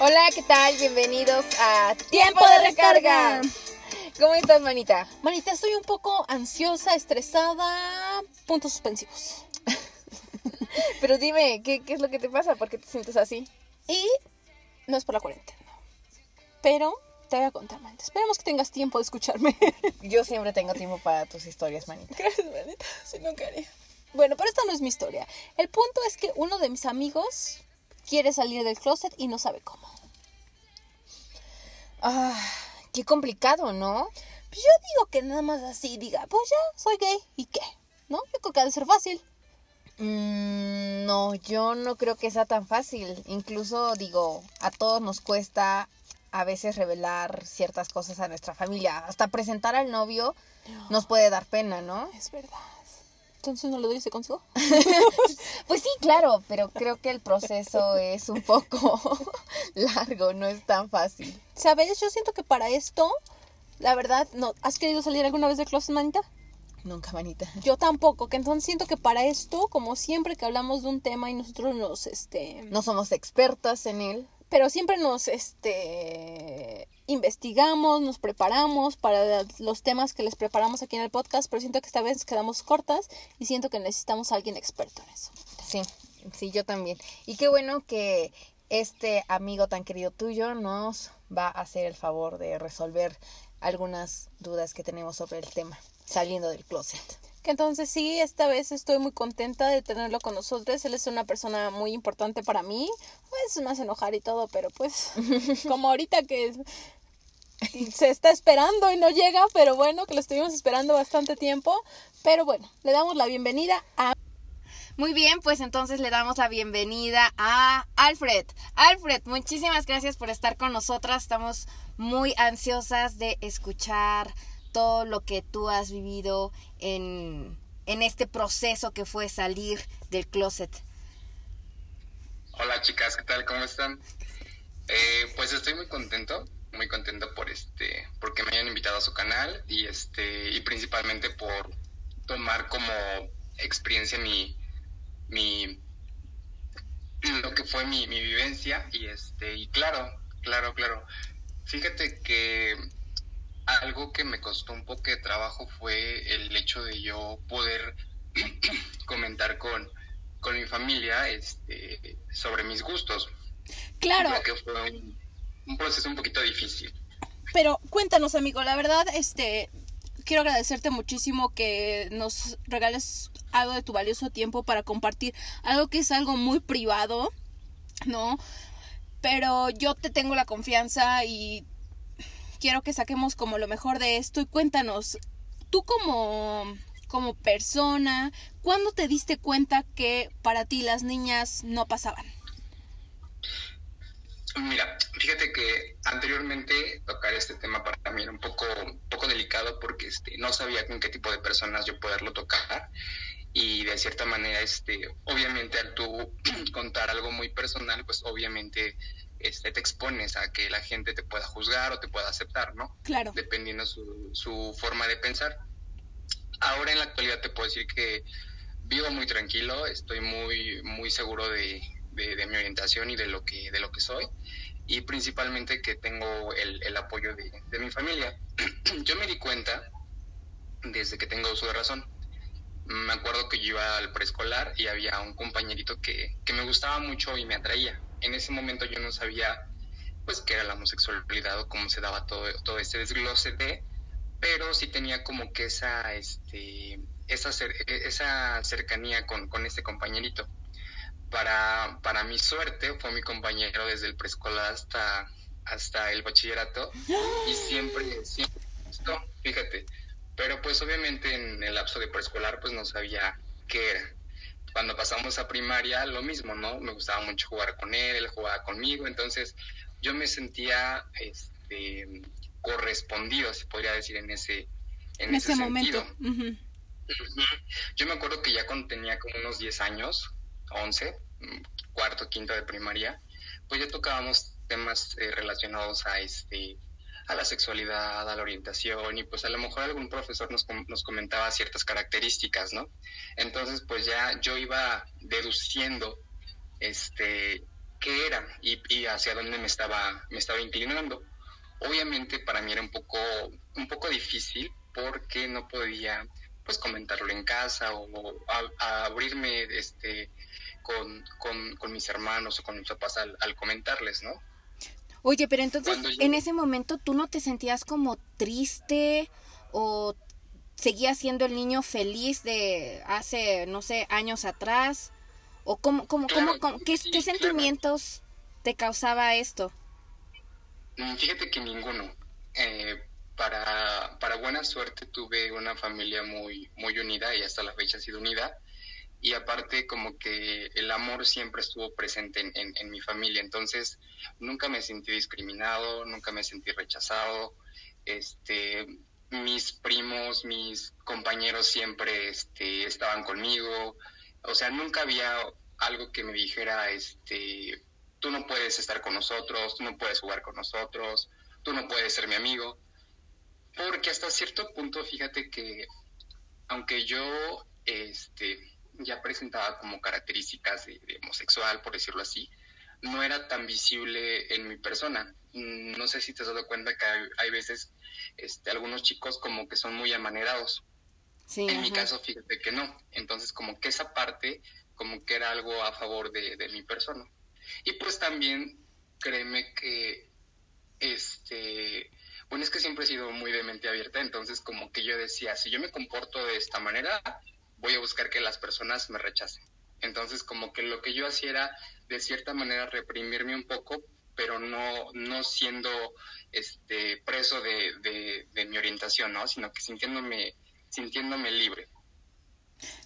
Hola, ¿qué tal? Bienvenidos a Tiempo de Recarga. ¿Cómo estás, manita? Manita, estoy un poco ansiosa, estresada, puntos suspensivos. Pero dime, ¿qué, ¿qué es lo que te pasa? ¿Por qué te sientes así? Y no es por la cuarentena. Pero te voy a contar, manita. Esperemos que tengas tiempo de escucharme. Yo siempre tengo tiempo para tus historias, manita. Gracias, manita. Si no quería. Bueno, pero esta no es mi historia. El punto es que uno de mis amigos quiere salir del closet y no sabe cómo. Ah, qué complicado, ¿no? Pues yo digo que nada más así diga, pues ya, soy gay. ¿Y qué? ¿No? Yo creo que ha de ser fácil. Mm, no, yo no creo que sea tan fácil. Incluso digo, a todos nos cuesta a veces revelar ciertas cosas a nuestra familia. Hasta presentar al novio nos puede dar pena, ¿no? Es verdad. Entonces no le doy ese consejo. Pues sí, claro, pero creo que el proceso es un poco largo, no es tan fácil. ¿Sabes? Yo siento que para esto, la verdad, no. ¿Has querido salir alguna vez del closet, manita? Nunca, manita. Yo tampoco, que entonces siento que para esto, como siempre que hablamos de un tema y nosotros nos, este, No somos expertas en él. pero siempre nos, este, investigamos, nos preparamos para los temas que les preparamos aquí en el podcast, pero siento que esta vez quedamos cortas y siento que necesitamos a alguien experto en eso. Sí, sí, yo también. Y qué bueno que este amigo tan querido tuyo nos va a hacer el favor de resolver algunas dudas que tenemos sobre el tema, saliendo del closet. Que entonces sí, esta vez estoy muy contenta de tenerlo con nosotros. Él es una persona muy importante para mí. Me hace enojar y todo, pero pues como ahorita que se está esperando y no llega, pero bueno, que lo estuvimos esperando bastante tiempo. Pero bueno, le damos la bienvenida a... Muy bien, pues entonces le damos la bienvenida a Alfred. Alfred, muchísimas gracias por estar con nosotras. Estamos muy ansiosas de escuchar todo lo que tú has vivido en, en este proceso que fue salir del closet. Hola chicas, ¿qué tal? ¿Cómo están? Eh, pues estoy muy contento, muy contento por este, porque me hayan invitado a su canal y este, y principalmente por tomar como experiencia mi, mi, lo que fue mi, mi vivencia y este, y claro, claro, claro. Fíjate que algo que me costó un poco de trabajo fue el hecho de yo poder comentar con, con mi familia este, sobre mis gustos. Claro, Creo que fue un, un proceso un poquito difícil. pero cuéntanos, amigo, la verdad, este, quiero agradecerte muchísimo que nos regales algo de tu valioso tiempo para compartir algo que es algo muy privado, ¿no? Pero yo te tengo la confianza y quiero que saquemos como lo mejor de esto y cuéntanos, tú como como persona, ¿cuándo te diste cuenta que para ti las niñas no pasaban? Mira, fíjate que anteriormente tocar este tema para mí era un poco, poco delicado porque este, no sabía con qué tipo de personas yo poderlo tocar y de cierta manera, este, obviamente al tú contar algo muy personal, pues obviamente este, te expones a que la gente te pueda juzgar o te pueda aceptar, ¿no? Claro. Dependiendo su, su forma de pensar. Ahora en la actualidad te puedo decir que vivo muy tranquilo, estoy muy, muy seguro de, de, de mi orientación y de lo que, de lo que soy y principalmente que tengo el, el apoyo de, de, mi familia. yo me di cuenta desde que tengo uso de razón. Me acuerdo que yo iba al preescolar y había un compañerito que, que, me gustaba mucho y me atraía. En ese momento yo no sabía pues qué era la homosexualidad o cómo se daba todo, todo este desglose de, pero sí tenía como que esa, este, esa, esa cercanía con, con este compañerito para, para mi suerte fue mi compañero desde el preescolar hasta, hasta el bachillerato y siempre, siempre gustó, fíjate. Pero pues obviamente en el lapso de preescolar pues no sabía qué era. Cuando pasamos a primaria lo mismo, ¿no? Me gustaba mucho jugar con él, él jugaba conmigo, entonces yo me sentía este, correspondido, se podría decir, en ese, en, en ese, ese sentido. momento. Uh -huh. Yo me acuerdo que ya cuando tenía como unos 10 años, 11, cuarto, quinto de primaria, pues ya tocábamos temas eh, relacionados a este a la sexualidad, a la orientación y pues a lo mejor algún profesor nos, nos comentaba ciertas características, ¿no? Entonces pues ya yo iba deduciendo este qué era y, hacia dónde me estaba, me estaba inclinando. Obviamente para mí era un poco, un poco difícil porque no podía pues comentarlo en casa o abrirme este con, con, mis hermanos o con mis papás al, comentarles, ¿no? Oye, pero entonces en ese momento tú no te sentías como triste o seguías siendo el niño feliz de hace, no sé, años atrás? ¿O cómo, cómo, cómo, qué, sentimientos te causaba esto? Mm, fíjate que ninguno. Eh, para, para buena suerte tuve una familia muy, muy unida y hasta la fecha ha sido unida. Y aparte como que el amor siempre estuvo presente en, en, mi familia. Entonces nunca me sentí discriminado, nunca me sentí rechazado. Este, mis primos, mis compañeros siempre este, estaban conmigo. O sea, nunca había algo que me dijera, este, tú no puedes estar con nosotros, tú no puedes jugar con nosotros, tú no puedes ser mi amigo. Porque hasta cierto punto, fíjate que aunque yo este, ya presentaba como características de, homosexual, por decirlo así, no era tan visible en mi persona. Mm, no sé si te has dado cuenta que hay, veces este, algunos chicos como que son muy amanerados. en mi caso, fíjate que no. Entonces, como que esa parte, como que era algo a favor de, de mi persona. Y pues también, créeme que, este, bueno, es que siempre he sido muy de mente abierta, entonces como que yo decía, si yo me comporto de esta manera, voy a buscar que las personas me rechacen. Entonces como que lo que yo hacía era de cierta manera reprimirme un poco, pero no, no siendo este preso de, de, mi orientación, ¿no? Sino que sintiéndome, sintiéndome libre.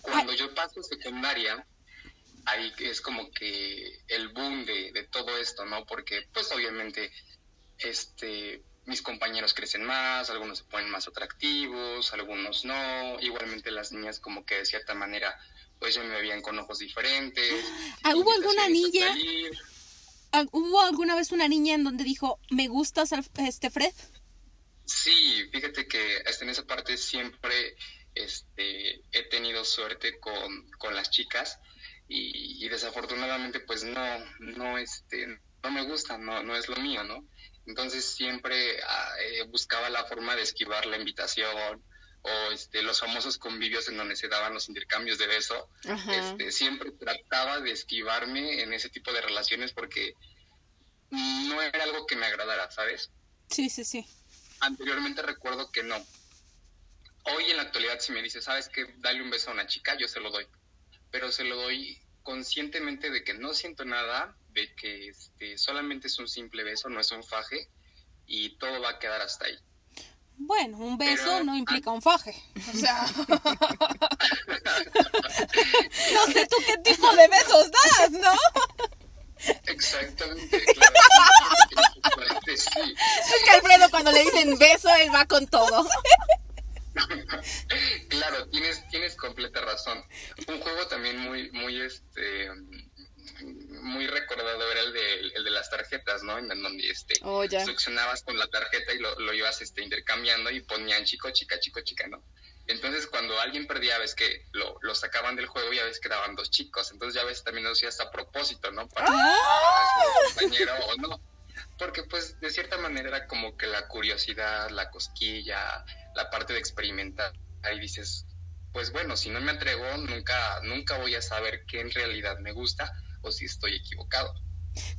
Cuando yo paso secundaria, ahí es como que el boom de, de todo esto, ¿no? Porque pues obviamente este mis compañeros crecen más, algunos se ponen más atractivos, algunos no, igualmente las niñas como que de cierta manera pues ya me veían con ojos diferentes. Ah, ¿Hubo alguna niña? Ah, ¿Hubo alguna vez una niña en donde dijo, me gustas este Fred? Sí, fíjate que hasta en esa parte siempre este, he tenido suerte con, con las chicas y, y, desafortunadamente pues no, no, este, no me gusta, no, no es lo mío, ¿no? Entonces siempre ah, eh, buscaba la forma de esquivar la invitación o este, los famosos convivios en donde se daban los intercambios de beso. Este, siempre trataba de esquivarme en ese tipo de relaciones porque no era algo que me agradara, ¿sabes? Sí, sí, sí. Anteriormente recuerdo que no. Hoy en la actualidad si me dice, ¿sabes qué? Dale un beso a una chica, yo se lo doy. Pero se lo doy conscientemente de que no siento nada, de que este, solamente es un simple beso, no es un faje, y todo va a quedar hasta ahí. Bueno, un beso no implica un faje. O sea. no sé tú qué tipo de besos das, ¿no? Exactamente, claro. Es que Alfredo cuando le dicen beso, él va con todo. claro, tienes, tienes completa razón. Un juego también muy, muy, este, muy recordado era el de, el de las tarjetas, ¿no? En donde este, oh, succionabas con la tarjeta y lo, lo, ibas este, intercambiando y ponían chico, chica, chico, chica, ¿no? Entonces, cuando alguien perdía, ves que lo, lo sacaban del juego y a veces quedaban dos chicos. Entonces, ya ves, también lo hacías a propósito, ¿no? Para, ¡Ah! compañero o no. Porque, pues, de cierta manera era como que la curiosidad, la cosquilla, la parte de experimentar. Ahí dices, pues bueno, si no me atrevo, nunca, nunca voy a saber qué en realidad me gusta o si estoy equivocado.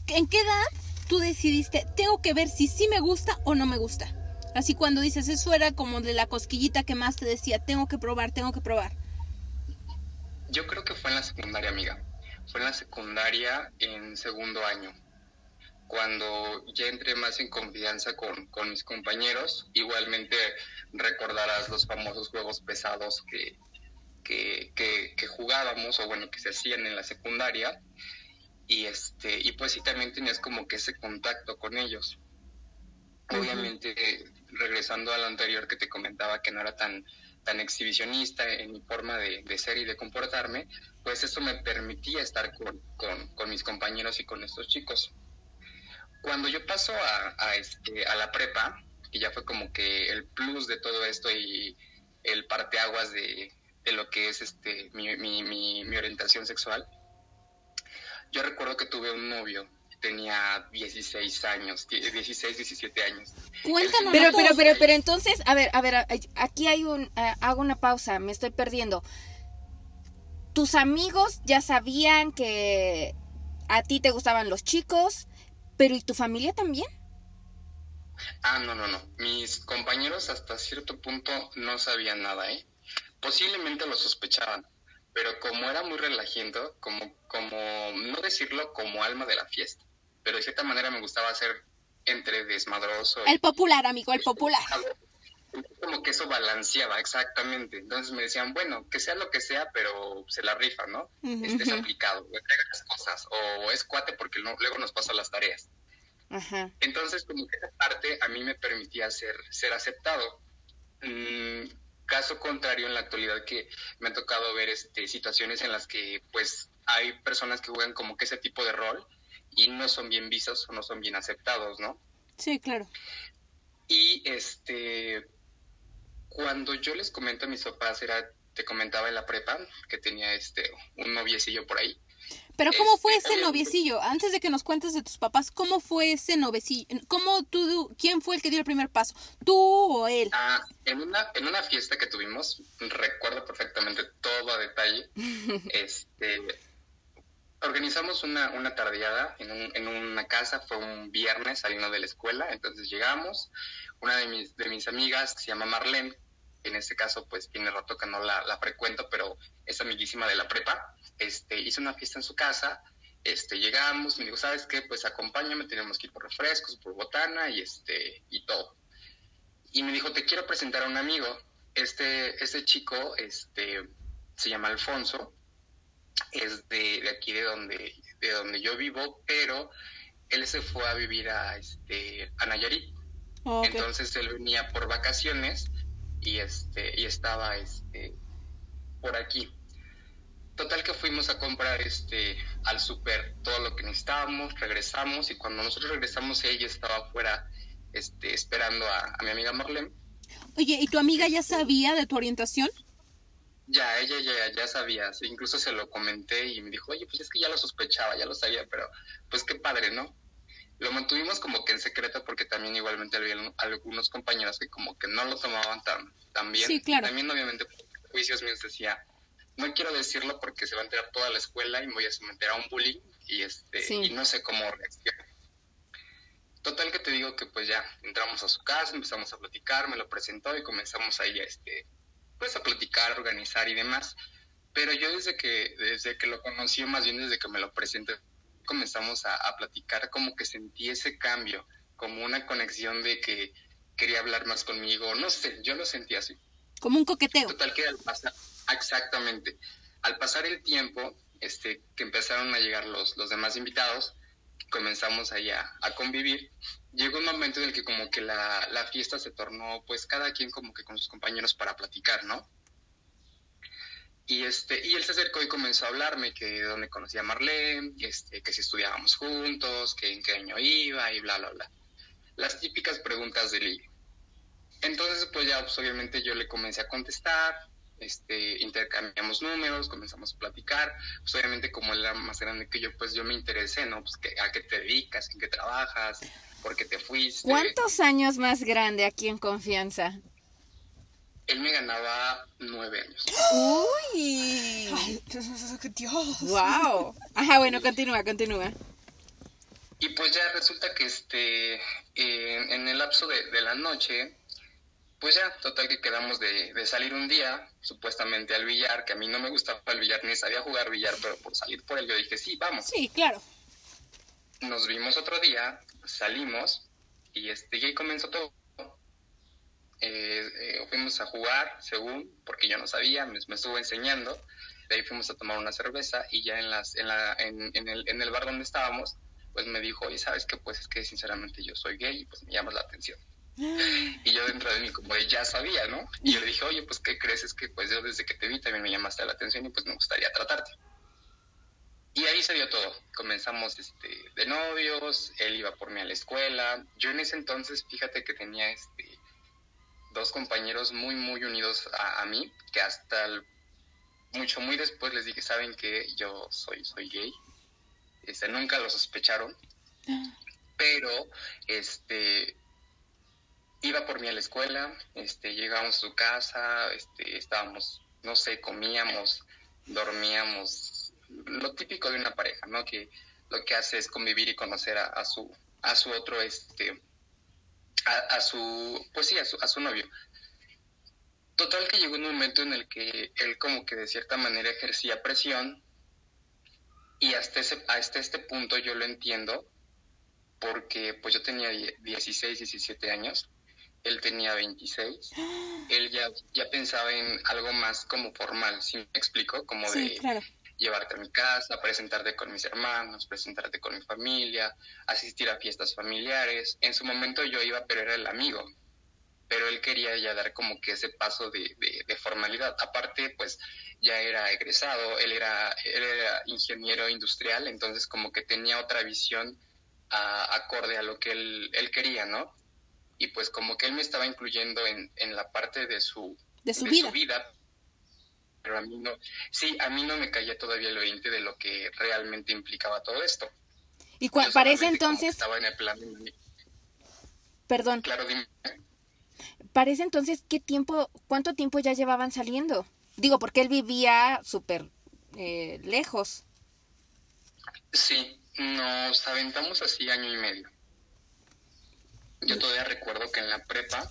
¿En qué edad tú decidiste, tengo que ver si sí me gusta o no me gusta? Así cuando dices, eso era como de la cosquillita que más te decía, tengo que probar, tengo que probar. Yo creo que fue en la secundaria, amiga. Fue en la secundaria en segundo año cuando ya entré más en confianza con, con, mis compañeros, igualmente recordarás los famosos juegos pesados que, que, que, jugábamos o bueno, que se hacían en la secundaria. Y, este, y pues sí, también tenías como que ese contacto con ellos. Obviamente, regresando a lo anterior que te comentaba que no era tan, tan exhibicionista en mi forma de, de ser y de comportarme, pues eso me permitía estar con, con, con mis compañeros y con estos chicos. Cuando yo paso a, este, a la prepa, que ya fue como que el plus de todo esto y el parteaguas de, de lo que es este mi, mi, mi, orientación sexual, yo recuerdo que tuve un novio tenía 16 años, 16, 17 años. Cuéntanos. Pero, pero, pero, pero entonces, a ver, a ver, aquí hay un, hago una pausa, me estoy perdiendo. ¿Tus amigos ya sabían que a ti te gustaban los chicos, pero ¿y tu familia también? Ah, no, no, no. Mis compañeros hasta cierto punto no sabían nada, ¿eh? Posiblemente lo sospechaban, pero como era muy relajiento, como, como, no decirlo como alma de la fiesta, pero de cierta manera me gustaba ser entre desmadroso. El popular, amigo, el popular. Como que eso balanceaba, exactamente. Entonces me decían, bueno, que sea lo que sea, pero se la rifa, ¿no? Este es aplicado, entrega las cosas, o es cuate porque luego nos pasa las tareas. Entonces, como que esa parte a mí me permitía ser, ser aceptado. Mm, caso contrario en la actualidad que me ha tocado ver este, situaciones en las que pues hay personas que juegan como que ese tipo de rol y no son bien vistos o no son bien aceptados, ¿no? Sí, claro. Y este, cuando yo les comento a mis papás, era, te comentaba en la prepa, que tenía este, un noviecillo por ahí. Pero ¿cómo fue este, ese noviecillo? Antes de que nos cuentes de tus papás, ¿cómo fue ese noviecillo? ¿Cómo tú, quién fue el que dio el primer paso? ¿Tú o él? Ah, en una, en una fiesta que tuvimos, recuerdo perfectamente todo a detalle, este, organizamos una, una tardeada en, un, en una casa, fue un viernes saliendo de la escuela, entonces llegamos, una de mis, de mis amigas que se llama Marlene, en este caso pues tiene rato que no la, la frecuento, pero es amiguísima de la prepa, este, hizo una fiesta en su casa, este, llegamos, me dijo, ¿sabes qué? Pues acompáñame, tenemos que ir por refrescos, por botana y este, y todo. Y me dijo, te quiero presentar a un amigo, este, este chico, este, se llama Alfonso, es de, de aquí de donde, de donde yo vivo, pero él se fue a vivir a, este, a Nayarit. Entonces él venía por vacaciones y, este, y estaba este, por aquí. Total que fuimos a comprar este al super todo lo que necesitábamos, regresamos y cuando nosotros regresamos ella estaba afuera este, esperando a, mi amiga Marlene. Oye, ¿y tu amiga ya sabía de tu orientación? Ya, ella ya, ya sabía, incluso se lo comenté y me dijo, oye, pues es que ya lo sospechaba, ya lo sabía, pero pues qué padre, ¿no? Lo mantuvimos como que en secreto porque también igualmente había algunos compañeros que como que no lo tomaban tan, tan bien. Sí, claro. También obviamente juicios míos decía, no quiero decirlo porque se va a enterar toda la escuela y me voy a someter a un bullying y, este, y no sé cómo reaccionar. Total que te digo que pues ya entramos a su casa, empezamos a platicar, me lo presentó y comenzamos ahí a, este, pues a platicar, organizar y demás. Pero yo desde que, desde que lo conocí, más bien desde que me lo presenté, comenzamos a, platicar, como que sentí ese cambio, como una conexión de que quería hablar más conmigo, no sé, yo lo sentí así. Como un coqueteo. Total que al pasar, exactamente, al pasar el tiempo, este, que empezaron a llegar los, los demás invitados, comenzamos allá a convivir, llegó un momento en el que como que la, la fiesta se tornó, pues cada quien como que con sus compañeros para platicar, ¿no? Y, este, y él se acercó y comenzó a hablarme que de dónde conocía a Marlene, este, que si estudiábamos juntos, que en qué año iba y bla, bla, bla. Las típicas preguntas de ligue. Entonces, pues ya, pues, obviamente yo le comencé a contestar, este, intercambiamos números, comenzamos a platicar, pues obviamente como él era más grande que yo, pues yo me interesé, ¿no? Pues a qué te dedicas, en qué trabajas, por qué te fuiste. ¿Cuántos años más grande aquí en confianza? Él me ganaba nueve años. ¡Uy! Ay, Dios. ¡Wow! Ajá, bueno, continúa, continúa. Y pues ya resulta que este, en el lapso de, la noche, pues ya, total que quedamos de, de, salir un día, supuestamente al billar, que a mí no me gustaba el billar, ni sabía jugar billar, pero por salir por él yo dije, sí, vamos. Sí, claro. Nos vimos otro día, salimos, y este, y ahí comenzó todo. Eh, eh, fuimos a jugar, según, porque yo no sabía, me, estuvo enseñando. De ahí fuimos a tomar una cerveza y ya en, las, en, la, en, en, el, en el bar donde estábamos, pues me dijo, oye, ¿sabes qué? Pues es que sinceramente yo soy gay y pues me llamas la atención. Y yo dentro de mí como de ya sabía, ¿no? Y yo le dije, oye, pues ¿qué crees? Es que pues yo desde que te vi también me llamaste la atención y pues me gustaría tratarte. Y ahí se dio todo. Comenzamos este, de novios, él iba por mí a la escuela. Yo en ese entonces, fíjate que tenía este, dos compañeros muy, muy unidos a, mí, que hasta mucho, muy después les dije, saben que yo soy, soy gay. Este, nunca lo sospecharon. Pero, este, iba por mí a la escuela, este, llegábamos a su casa, este, estábamos, no sé, comíamos, dormíamos, lo típico de una pareja, ¿no? Que lo que hace es convivir y conocer a, a su, a su otro, este, a, a, su, pues sí, a su, a su novio. Total que llegó un momento en el que él como que de cierta manera ejercía presión y hasta, ese, hasta este punto yo lo entiendo porque pues yo tenía 16, 17 años, él tenía 26, él ya, ya pensaba en algo más como formal, ¿sí me explico? Como Sí, de claro. Llevarte a mi casa, presentarte con mis hermanos, presentarte con mi familia, asistir a fiestas familiares. En su momento yo iba, pero era el amigo. Pero él quería ya dar como que ese paso de, de- de formalidad. Aparte, pues ya era egresado, él era, él era ingeniero industrial, entonces como que tenía otra visión a- acorde a lo que él, él quería, ¿no? Y pues como que él me estaba incluyendo en, en la parte de su, De su de vida. su vida, pero a mí no, sí, a mí no me caía todavía el 20 de lo que realmente implicaba todo esto. Y cua- parece entonces, estaba en el plan de- perdón, claro, dime. parece entonces qué tiempo, cuánto tiempo ya llevaban saliendo. Digo, porque él vivía súper eh, lejos. Sí, nos aventamos así año y medio. Yo todavía recuerdo que en la prepa,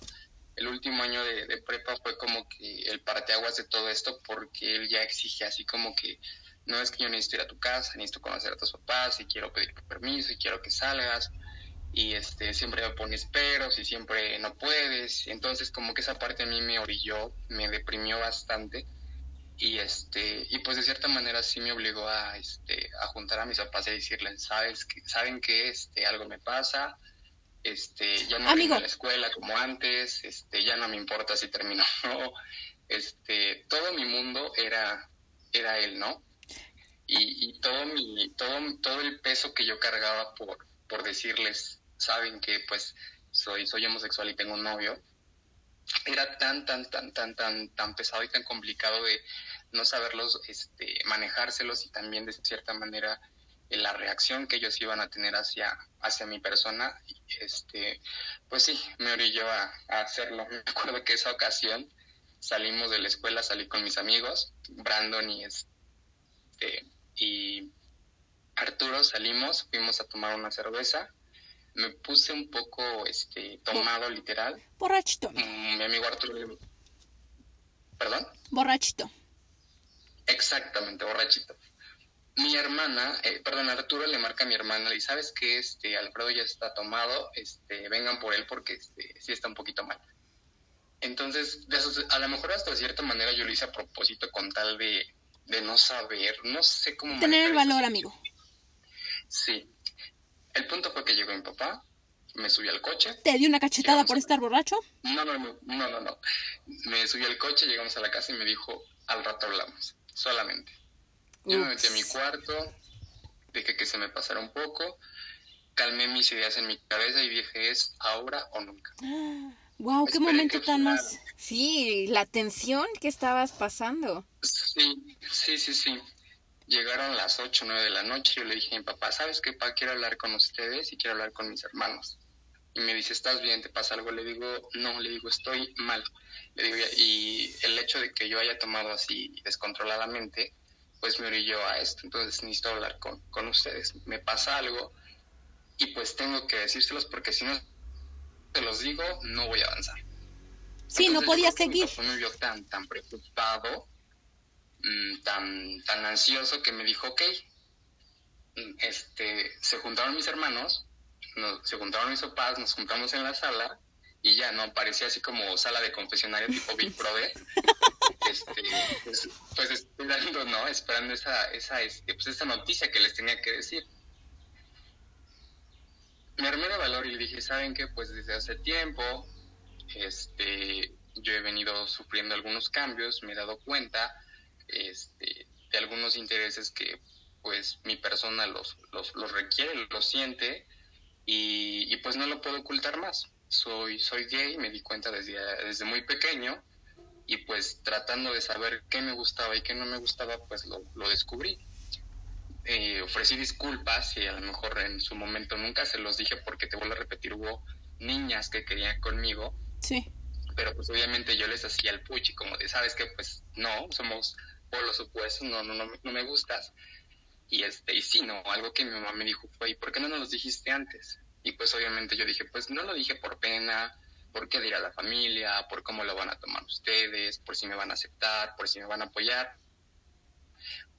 el último año de, prepa fue como que el parteaguas de todo esto porque él ya exige así como que no es que yo necesito ir a tu casa, necesito conocer a tus papás y quiero pedir permiso y quiero que salgas y este siempre me pones peros y siempre no puedes. Entonces como que esa parte a mí me orilló, me deprimió bastante y este y pues de cierta manera sí me obligó a este a juntar a mis papás y decirles sabes que saben que este algo me pasa este ya no Amigo. a la escuela como antes este ya no me importa si termino o no este todo mi mundo era era él no y, y todo mi todo todo el peso que yo cargaba por por decirles saben que pues soy soy homosexual y tengo un novio era tan tan tan tan tan tan pesado y tan complicado de no saberlos este manejárselos y también de cierta manera la reacción que ellos iban a tener hacia hacia mi persona este pues sí me orilló a, a hacerlo me acuerdo que esa ocasión salimos de la escuela salí con mis amigos Brandon y este y Arturo salimos fuimos a tomar una cerveza me puse un poco este tomado literal Borrachito. Mm, mi amigo Arturo perdón Borrachito. Exactamente, borrachito. Mi hermana, eh, perdón, Arturo le marca a mi hermana y sabes que este Alfredo ya está tomado, este, vengan por él porque este, sí está un poquito mal. Entonces, de eso, a lo mejor hasta de cierta manera yo lo hice a propósito con tal de, de no saber, no sé cómo Tener el eso. valor, amigo. Sí. El punto fue que llegó mi papá, me subí al coche, ¿Te dio una cachetada por a- estar borracho? no, no, no, no, no, no. Me subí al coche, llegamos a la casa y me dijo, al rato hablamos, solamente. Yo me metí a mi cuarto, dejé que se me pasara un poco, calmé mis ideas en mi cabeza y dije, es ahora o nunca. Wow, qué Esperé momento tan más. Sí, la tensión que estabas pasando. Sí, sí, sí, sí. Llegaron las 8 o 9 de la noche, yo le dije a mi papá, ¿sabes qué, papá? Quiero hablar con ustedes y quiero hablar con mis hermanos. Y me dice, ¿estás bien? ¿Te pasa algo? Le digo, no, le digo, estoy mal. Le digo, y el hecho de que yo haya tomado así descontroladamente, pues me orilló a esto. Entonces necesito hablar con, con ustedes. Me pasa algo y pues tengo que decírselos porque si no te los digo, no voy a avanzar. Sí, no Entonces, podía seguir. me vio tan, tan preocupado, mm, tan, tan ansioso que me dijo, ok, Mm, este, se juntaron mis hermanos, nos- se juntaron mis papás, nos juntamos en la sala y ya, ¿no? Parecía así como sala de confesionario tipo Big Brother. este, pues, pues esperando, ¿no? Esperando esa, esa, este, pues esa noticia que les tenía que decir. Me armé de valor y le dije, ¿saben qué? Pues desde hace tiempo, este, yo he venido sufriendo algunos cambios, me he dado cuenta, este, de algunos intereses que, pues, mi persona los, los, los requiere, los siente, y, y, pues no lo puedo ocultar más. Soy, soy gay, me di cuenta desde, desde muy pequeño, y pues tratando de saber qué me gustaba y qué no me gustaba, pues lo, lo descubrí. eh, ofrecí disculpas y a lo mejor en su momento nunca se los dije porque te vuelvo a repetir, hubo niñas que querían conmigo. Sí. Pero pues obviamente yo les hacía el puchi como de, sabes que pues no, somos polos opuestos, no, no, no, no me gustas. Y este, y sí, no, algo que mi mamá me dijo fue, ¿y por qué no nos lo dijiste antes? Y pues obviamente yo dije, pues no lo dije por pena, por qué dirá la familia, por cómo lo van a tomar ustedes, por si me van a aceptar, por si me van a apoyar.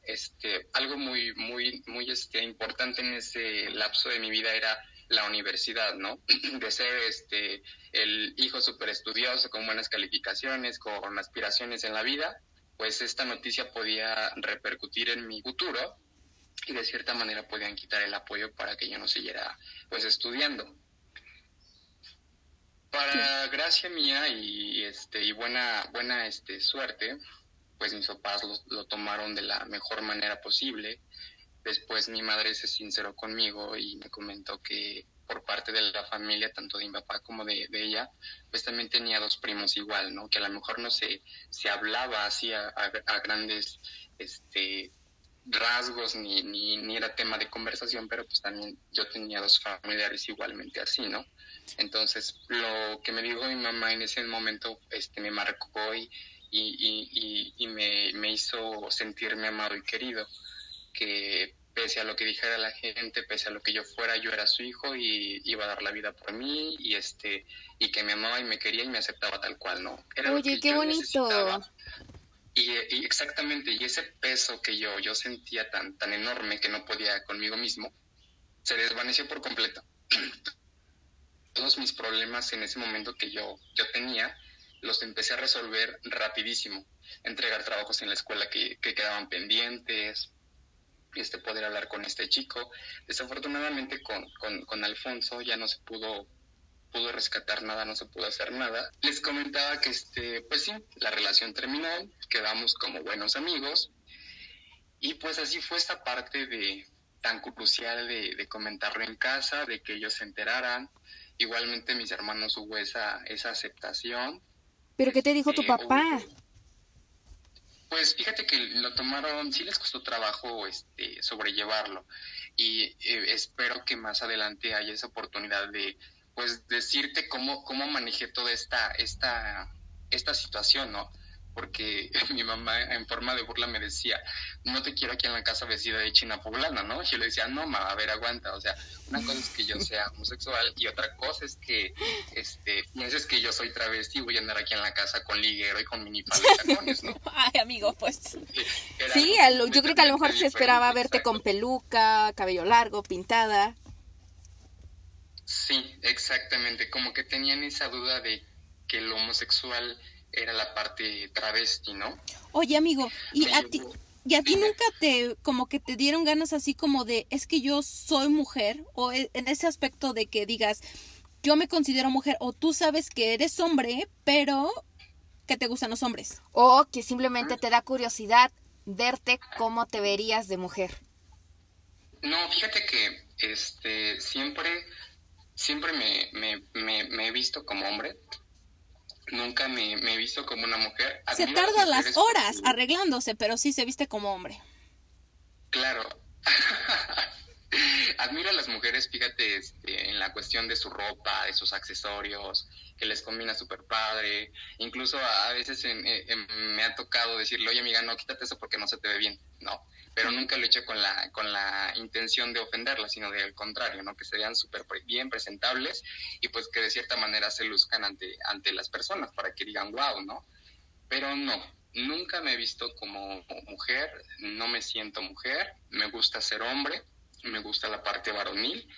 Este, algo muy, muy, muy este, importante en ese lapso de mi vida era la universidad, ¿no? De ser este, el hijo súper estudioso, con buenas calificaciones, con aspiraciones en la vida, pues esta noticia podía repercutir en mi futuro y de cierta manera podían quitar el apoyo para que yo no siguiera pues estudiando. Para gracia mía y este y buena buena este suerte, pues mis papás lo, tomaron de la mejor manera posible. Después mi madre se sinceró conmigo y me comentó que por parte de la familia, tanto de mi papá como de, ella, pues también tenía dos primos igual, ¿no? Que a lo mejor no se, se hablaba así a, a grandes este, rasgos ni, ni, ni, era tema de conversación, pero pues también yo tenía dos familiares igualmente así, ¿no? Entonces, lo que me dijo mi mamá en ese momento este, me marcó y, y, y, me, me, hizo sentirme amado y querido, que pese a lo que dijera la gente, pese a lo que yo fuera, yo era su hijo y iba a dar la vida por mí y este y que me amaba y me quería y me aceptaba tal cual, ¿no? Era Oye, qué bonito. Y, exactamente, y ese peso que yo, yo sentía tan, tan enorme que no podía conmigo mismo, se desvaneció por completo. Todos mis problemas en ese momento que yo, yo tenía, los empecé a resolver rapidísimo. Entregar trabajos en la escuela que, que quedaban pendientes, este poder hablar con este chico. Desafortunadamente con, con, con Alfonso ya no se pudo pudo rescatar nada, no se pudo hacer nada. Les comentaba que, este, pues sí, la relación terminó, quedamos como buenos amigos y pues así fue esta parte de tan crucial de, comentarlo en casa, de que ellos se enteraran. Igualmente mis hermanos hubo esa, esa aceptación. ¿Pero qué te dijo tu este, papá? Pues fíjate que lo tomaron, sí les costó trabajo este, sobrellevarlo y eh, espero que más adelante haya esa oportunidad de pues decirte cómo, cómo manejé toda esta, esta, esta situación, ¿no? Porque mi mamá en forma de burla me decía, no te quiero aquí en la casa vestida de china poblana, ¿no? Y yo le decía, no, mamá, a ver, aguanta, o sea, una cosa es que yo sea homosexual y otra cosa es que, este, pienses que yo soy travesti y voy a andar aquí en la casa con liguero y con mini tacones, ¿no? Ay, amigo, pues. Sí, yo creo que a lo mejor se esperaba verte con peluca, cabello largo, pintada. Sí, exactamente, como que tenían esa duda de que lo homosexual era la parte travesti, ¿no? Oye, amigo, ¿y a ti y a ti nunca te como que te dieron ganas así como de es que yo soy mujer o e, en ese aspecto de que digas yo me considero mujer o tú sabes que eres hombre, pero que te gustan los hombres? O que simplemente te da curiosidad verte cómo te verías de mujer. No, fíjate que este siempre siempre me, me, me, he visto como hombre, nunca me, he visto como una mujer. se tarda las horas arreglándose, pero sí se viste como hombre. Claro. Admiro a las mujeres, fíjate, este, en la cuestión de su ropa, de sus accesorios, que les combina súper padre. Incluso a veces me ha tocado decirle, oye amiga, no, quítate eso porque no se te ve bien. No, pero nunca lo he hecho con la, con la intención de ofenderla, sino del contrario, ¿no? Que se vean súper bien presentables y pues que de cierta manera se luzcan ante, ante las personas para que digan, wow, ¿no? Pero no, nunca me he visto como mujer, no me siento mujer, me gusta ser hombre, me gusta la parte varonil.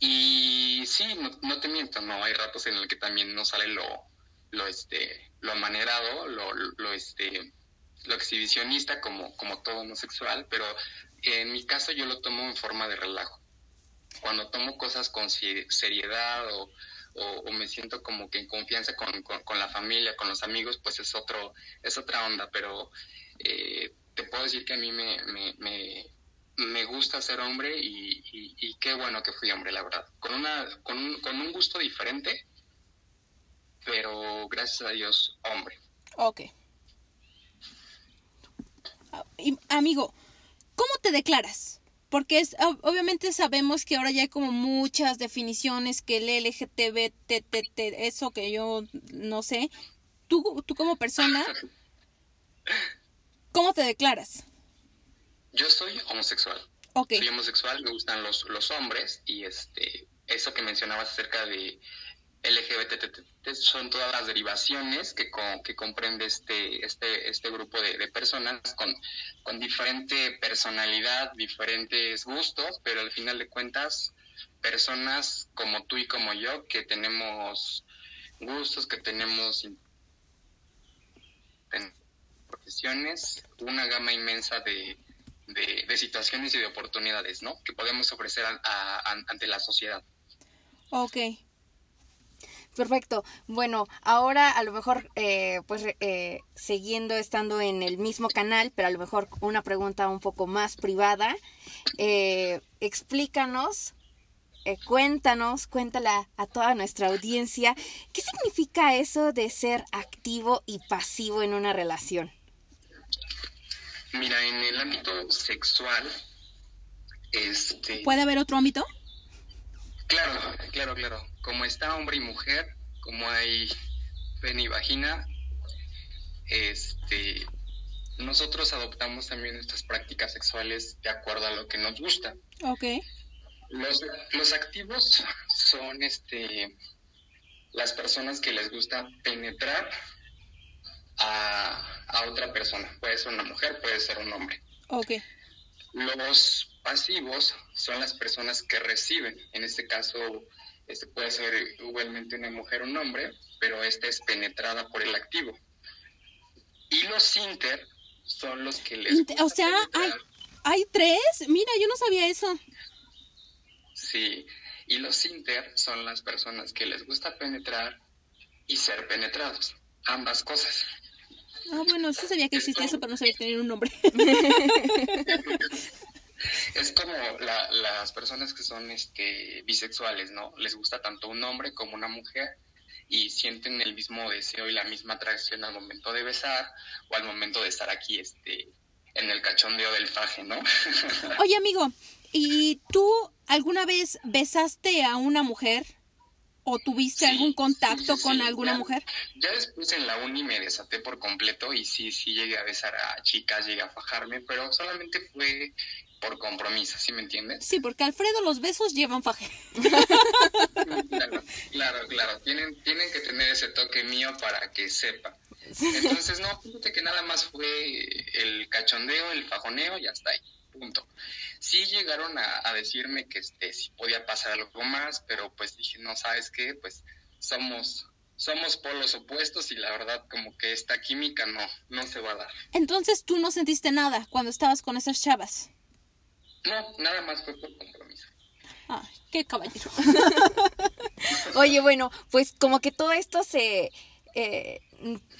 Y sí, no, no te miento, no, hay ratos en el que también no sale lo, lo, este, lo amanerado, lo, lo, este, lo exhibicionista como, como todo homosexual, pero en mi caso yo lo tomo en forma de relajo. Cuando tomo cosas con seriedad o, o, me siento como que en confianza con, con, la familia, con los amigos, pues es otro es otra onda, pero eh, te puedo decir que a mí me, me, me, gusta ser hombre y, y, qué bueno que fui hombre, la verdad. Con, una, con, un, con un gusto diferente, pero gracias a Dios, hombre. Ok amigo, ¿cómo te declaras? Porque es, ob- obviamente sabemos que ahora ya hay como muchas definiciones que el LGTB, te- te- te- eso que yo no sé. Tú, tú como persona, ¿cómo te declaras? Yo soy homosexual. Ok, Soy homosexual, me gustan los, los hombres y este eso que mencionabas acerca de LGBT son todas las derivaciones que, co- que comprende este, este, este grupo de, de personas con, con diferente personalidad, diferentes gustos, pero al final de cuentas, personas como tú y como yo que tenemos gustos, que tenemos profesiones, una gama inmensa de, de, situaciones y de oportunidades, ¿no? Que podemos ofrecer a- a- an- ante la sociedad. ok. Perfecto. Bueno, ahora a lo mejor, eh, pues eh, siguiendo estando en el mismo canal, pero a lo mejor una pregunta un poco más privada. eh, explícanos, eh, cuéntanos, cuéntala a toda nuestra audiencia, ¿qué significa eso de ser activo y pasivo en una relación? Mira, en el ámbito sexual, este, ¿Puede haber otro ámbito? claro, claro, claro, como está hombre y mujer, como hay pene y vagina, este, nosotros adoptamos también nuestras prácticas sexuales de acuerdo a lo que nos gusta. Ok, Los, los activos son este las personas que les gusta penetrar a, a otra persona. Puede ser una mujer, puede ser un hombre. ok, Los pasivos son las personas que reciben. En este caso, este puede ser igualmente una mujer o un hombre, pero esta es penetrada por el activo. Y los inter son los que les Inter- o sea, hay, hay tres. Mira, yo no sabía eso. Sí, y los inter son las personas que les gusta penetrar y ser penetrados. Ambas cosas. Ah, bueno, sí sabía que existía eso, pero no sabía que tenía un nombre. Es como la- las personas que son este, bisexuales, ¿no? Les gusta tanto un hombre como una mujer y sienten el mismo deseo y la misma atracción al momento de besar o al momento de estar aquí este, en el cachondeo del faje, ¿no? Oye, amigo, ¿y tú alguna vez besaste a una mujer? ¿O tuviste Sí, algún contacto sí, con alguna ya- mujer? Ya después en la uni me desaté por completo y sí, sí llegué a besar a chicas, llegué a fajarme, pero solamente fue por compromiso, ¿sí me entiendes? Sí, porque Alfredo los besos llevan faje. Claro, claro, claro. Tienen, tienen que tener ese toque mío para que sepa. Entonces, no, fíjate que nada más fue el cachondeo, el fajoneo y hasta ahí. Punto. Sí llegaron a, a decirme que este sí podía pasar algo más, pero pues dije, no, ¿sabes qué? Pues somos somos polos opuestos y la verdad como que esta química no no se va a dar. Entonces tú no sentiste nada cuando estabas con esas chavas. No, nada más fue por compromiso. Ay, qué caballero. Oye, bueno, pues como que todo esto se... eh,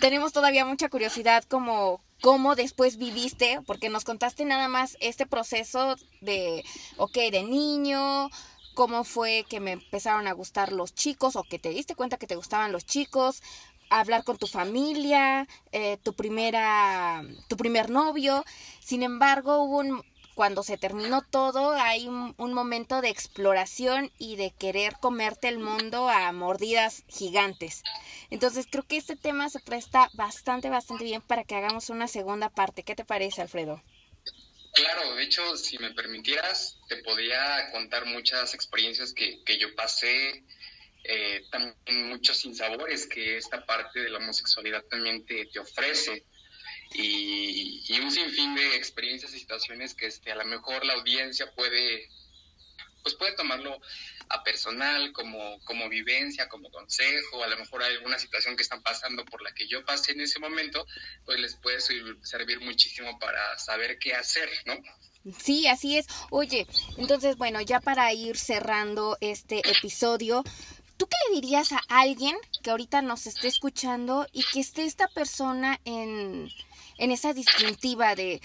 tenemos todavía mucha curiosidad como cómo después viviste, porque nos contaste nada más este proceso de, ok, de niño, cómo fue que me empezaron a gustar los chicos o que te diste cuenta que te gustaban los chicos, hablar con tu familia, eh, tu primera, tu primer novio. Sin embargo, hubo un, cuando se terminó todo, hay un, momento de exploración y de querer comerte el mundo a mordidas gigantes. Entonces creo que este tema se presta bastante, bastante bien para que hagamos una segunda parte. ¿Qué te parece, Alfredo? Claro, de hecho, si me permitieras, te podría contar muchas experiencias que, que yo pasé, eh, también muchos sinsabores que esta parte de la homosexualidad también te, te ofrece y, y un sinfín de experiencias y situaciones que este, a lo mejor la audiencia puede, pues puede tomarlo a personal, como, como vivencia, como consejo, a lo mejor hay alguna situación que están pasando por la que yo pasé en ese momento, pues les puede ser- servir muchísimo para saber qué hacer, ¿no? Sí, así es. Oye, entonces, bueno, ya para ir cerrando este episodio, ¿tú qué le dirías a alguien que ahorita nos esté escuchando y que esté esta persona en, en esa distintiva de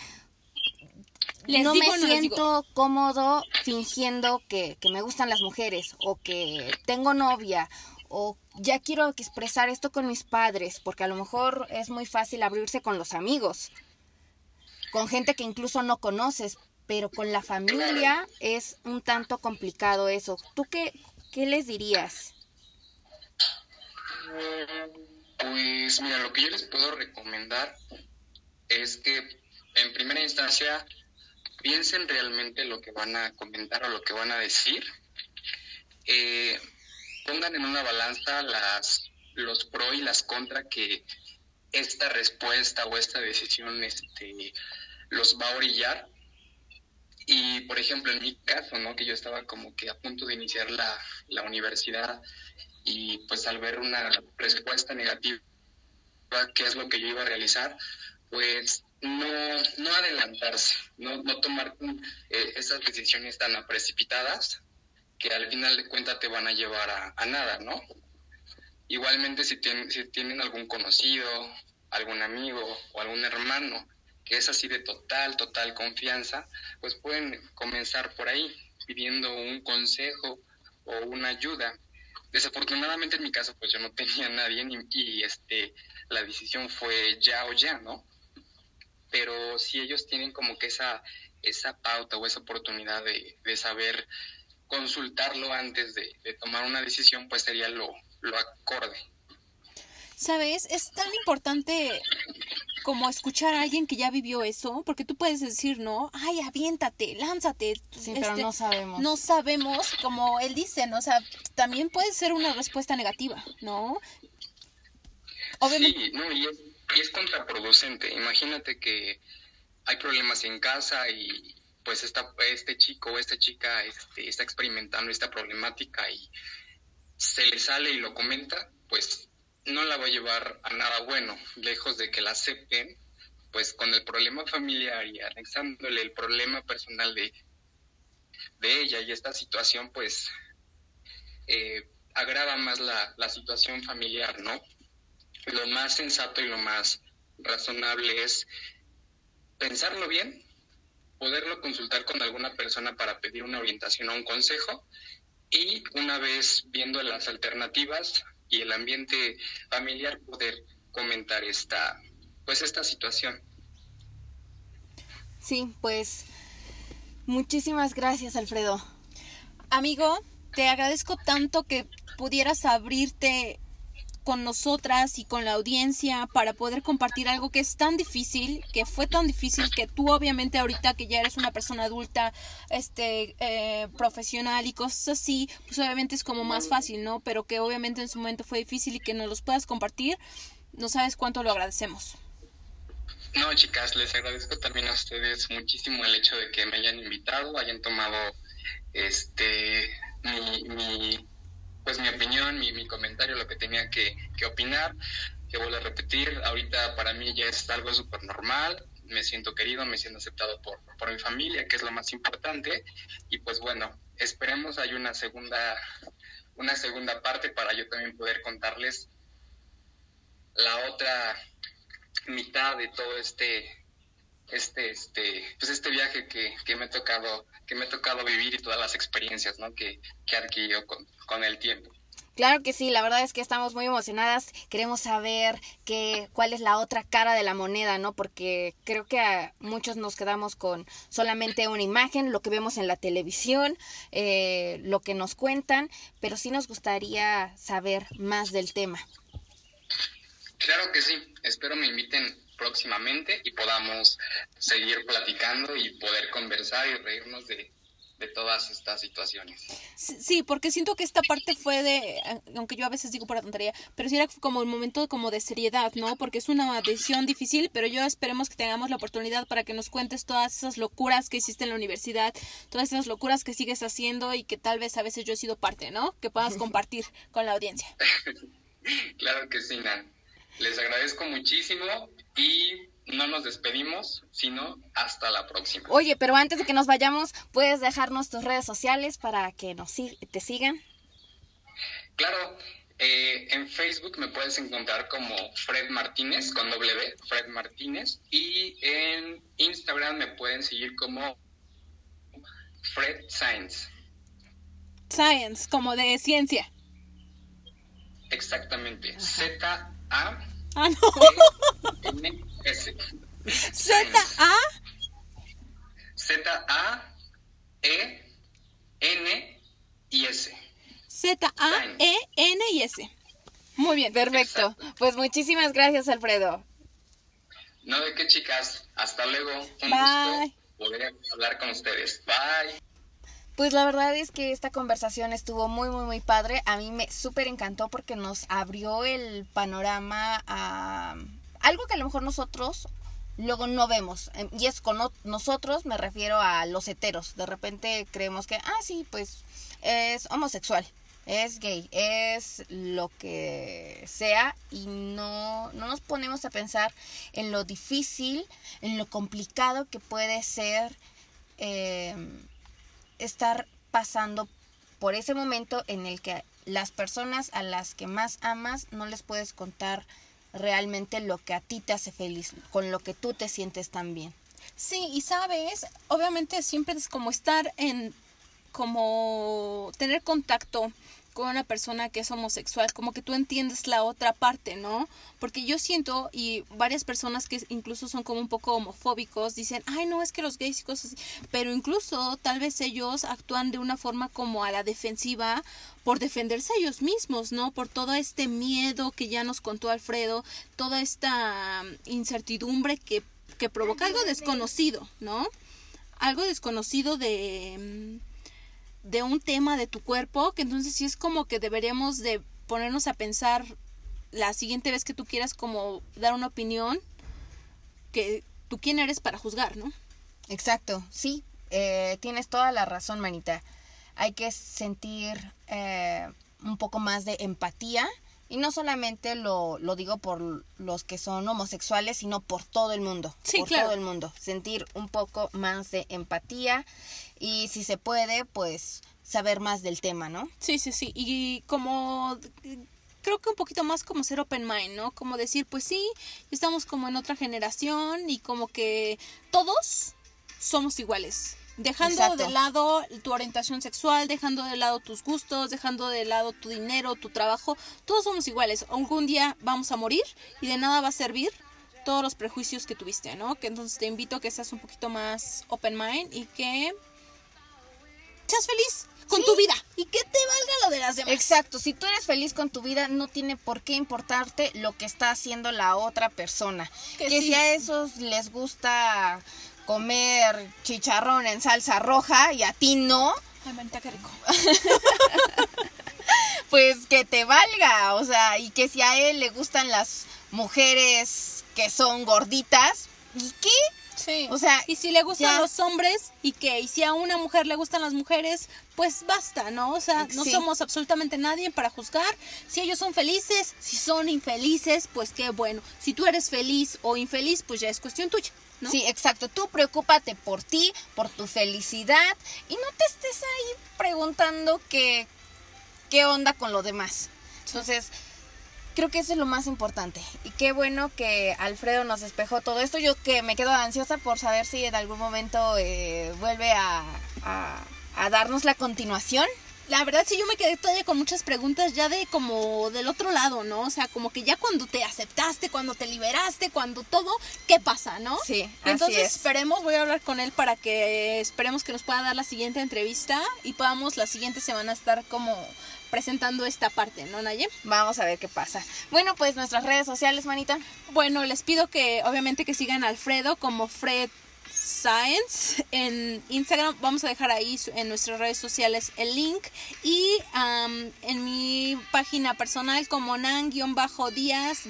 ¿Les no digo me no siento cómodo fingiendo que, que me gustan las mujeres o que tengo novia o ya quiero expresar esto con mis padres porque a lo mejor es muy fácil abrirse con los amigos, con gente que incluso no conoces, pero con la familia es un tanto complicado eso. ¿Tú qué, qué les dirías? Pues mira, lo que yo les puedo recomendar es que en primera instancia piensen realmente lo que van a comentar o lo que van a decir. Eh, pongan en una balanza las, los pro y las contra que esta respuesta o esta decisión este, los va a orillar. Y, por ejemplo, en mi caso, ¿no? Que yo estaba como que a punto de iniciar la, la universidad y pues al ver una respuesta negativa, ¿qué es lo que yo iba a realizar? Pues no, no adelantarse, no, no tomar eh, esas decisiones tan precipitadas que al final de cuentas te van a llevar a, a nada, ¿no? Igualmente si tienen, si tienen algún conocido, algún amigo o algún hermano que es así de total, total confianza, pues pueden comenzar por ahí pidiendo un consejo o una ayuda. Desafortunadamente en mi caso pues yo no tenía nadie y, este la decisión fue ya o ya, ¿no? Pero si ellos tienen como que esa esa pauta o esa oportunidad de, de saber consultarlo antes de, de, tomar una decisión, pues sería lo, lo acorde. ¿Sabes? Es tan importante como escuchar a alguien que ya vivió eso, porque tú puedes decir, ¿no? Ay, aviéntate, lánzate. Sí, pero no sabemos. No sabemos, como él dice, ¿no? O sea, también puede ser una respuesta negativa, ¿no? Obviamente. Sí, no, y es, y es contraproducente. Imagínate que hay problemas en casa y pues esta, este chico o esta chica este, está experimentando esta problemática y se le sale y lo comenta, pues no la va a llevar a nada bueno, lejos de que la acepten, pues con el problema familiar y anexándole el problema personal de, de ella y esta situación, pues eh, agrava más la, la situación familiar, ¿no? Lo más sensato y lo más razonable es pensarlo bien, poderlo consultar con alguna persona para pedir una orientación o un consejo y una vez viendo las alternativas, y el ambiente familiar poder comentar esta pues esta situación. Sí, pues muchísimas gracias, Alfredo. Amigo, te agradezco tanto que pudieras abrirte con nosotras y con la audiencia para poder compartir algo que es tan difícil, que fue tan difícil que tú obviamente ahorita que ya eres una persona adulta, este, eh, profesional y cosas así, pues obviamente es como más fácil, ¿no? Pero que obviamente en su momento fue difícil y que nos los puedas compartir, no sabes cuánto lo agradecemos. No, chicas, les agradezco también a ustedes muchísimo el hecho de que me hayan invitado, hayan tomado este mi, mi pues mi opinión, mi, mi comentario, lo que tenía que, que opinar, que vuelvo a repetir, ahorita para mí ya es algo súper normal, me siento querido, me siento aceptado por, por mi familia, que es lo más importante, y pues bueno, esperemos hay una segunda, una segunda parte para yo también poder contarles la otra mitad de todo este este este pues este viaje que, que me ha tocado que me ha tocado vivir y todas las experiencias ¿no? que, que adquirió con, con el tiempo. Claro que sí, la verdad es que estamos muy emocionadas, queremos saber qué, cuál es la otra cara de la moneda, ¿no? Porque creo que a muchos nos quedamos con solamente una imagen, lo que vemos en la televisión, eh, lo que nos cuentan, pero sí nos gustaría saber más del tema. Claro que sí, espero me inviten próximamente y podamos seguir platicando y poder conversar y reírnos de, de todas estas situaciones. Sí, porque siento que esta parte fue de, aunque yo a veces digo por la tontería, pero sí era como un momento como de seriedad, ¿no? Porque es una decisión difícil, pero yo esperemos que tengamos la oportunidad para que nos cuentes todas esas locuras que hiciste en la universidad, todas esas locuras que sigues haciendo y que tal vez a veces yo he sido parte, ¿no? Que puedas compartir con la audiencia. claro que sí, Nan. Les agradezco muchísimo y no nos despedimos, sino hasta la próxima. Oye, pero antes de que nos vayamos, ¿puedes dejarnos tus redes sociales para que nos te sigan? Claro, eh, en Facebook me puedes encontrar como Fred Martínez, con W, Fred Martínez, y en Instagram me pueden seguir como Fred Science. Science, como de ciencia. Exactamente, Z-A. Ah, no. S. Z A Z Z-A-E-N y S. Z-A-E-N y S. Muy bien. Perfecto. Pues muchísimas gracias, Alfredo. No de qué, chicas. Hasta luego. Un Bye. gusto poder hablar con ustedes. Bye. Pues la verdad es que esta conversación estuvo muy, muy, muy padre. A mí me súper encantó porque nos abrió el panorama a algo que a lo mejor nosotros luego no vemos. Em, Y es con nosotros, me refiero a los heteros. De repente creemos que, ah, sí, pues es homosexual, es gay, es lo que sea. Y no, no nos ponemos a pensar en lo difícil, en lo complicado que puede ser. em, estar pasando por ese momento en el que las personas a las que más amas no les puedes contar realmente lo que a ti te hace feliz, con lo que tú te sientes tan bien. Sí, y sabes, obviamente siempre es como estar en, como tener contacto con una persona que es homosexual, como que tú entiendes la otra parte, ¿no? Porque yo siento, y varias personas que incluso son como un poco homofóbicos, dicen, ay, no, es que los gays y cosas así, pero incluso tal vez ellos actúan de una forma como a la defensiva por defenderse a ellos mismos, ¿no? Por todo este miedo que ya nos contó Alfredo, toda esta mm, incertidumbre que, que provoca algo desconocido, ¿no? Algo desconocido de, mm, de un tema de tu cuerpo, que entonces sí es como que deberíamos de ponernos a pensar la siguiente vez que tú quieras como dar una opinión, que tú quién eres para juzgar, ¿no? Exacto, sí, eh, tienes toda la razón, Manita. Hay que sentir eh, un poco más de empatía y no solamente lo, lo digo por los que son homosexuales, sino por todo el mundo. Sí, por claro. todo el mundo. Sentir un poco más de empatía y si se puede, pues saber más del tema, ¿no? Sí, sí, sí. Y como creo que un poquito más como ser open mind, ¿no? Como decir, pues sí, estamos como en otra generación y como que todos somos iguales. Dejando Exacto. de lado tu orientación sexual, dejando de lado tus gustos, dejando de lado tu dinero, tu trabajo, todos somos iguales. Algún día vamos a morir y de nada va a servir todos los prejuicios que tuviste, ¿no? Que entonces te invito a que seas un poquito más open mind y que seas feliz con Sí. tu vida y que te valga lo de las demás. Exacto, si tú eres feliz con tu vida, no tiene por qué importarte lo que está haciendo la otra persona. Que Que, sí. si a esos les gusta comer chicharrón en salsa roja y a ti no, Ay, manita, qué rico. pues que te valga, o sea, y que si a él le gustan las mujeres que son gorditas, ¿y qué? Sí. O sea, y si le gustan ya. los hombres y que y si a una mujer le gustan las mujeres, pues basta, ¿no? O sea, no Sí. somos absolutamente nadie para juzgar. Si ellos son felices, si son infelices, pues qué bueno. Si tú eres feliz o infeliz, pues ya es cuestión tuya, ¿no? Sí, exacto. Tú preocúpate por ti, por tu felicidad y no te estés ahí preguntando qué, qué onda con lo demás. Entonces, creo que eso es lo más importante. Y qué bueno que Alfredo nos despejó todo esto. Yo que me quedo ansiosa por saber si en algún momento eh, vuelve a, a, a darnos la continuación. La verdad sí yo me quedé todavía con muchas preguntas ya de como del otro lado, ¿no? O sea, como que ya cuando te aceptaste, cuando te liberaste, cuando todo, ¿qué pasa, no? Sí, así Entonces es. esperemos, voy a hablar con él para que esperemos que nos pueda dar la siguiente entrevista y podamos la siguiente semana estar como presentando esta parte, ¿no, Naye? Vamos a ver qué pasa. Bueno, pues nuestras redes sociales, manita. Bueno, les pido que obviamente que sigan a Alfredo como Fred Science en Instagram. Vamos a dejar ahí en nuestras redes sociales el link. Y en mi página personal como nan-díaz-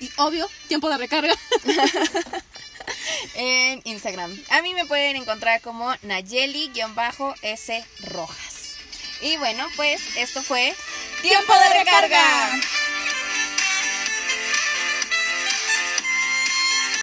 y obvio, tiempo de recarga. en Instagram. A mí me pueden encontrar como Nayeli-S Rojas. Y bueno, pues esto fue ¡Tiempo de recarga!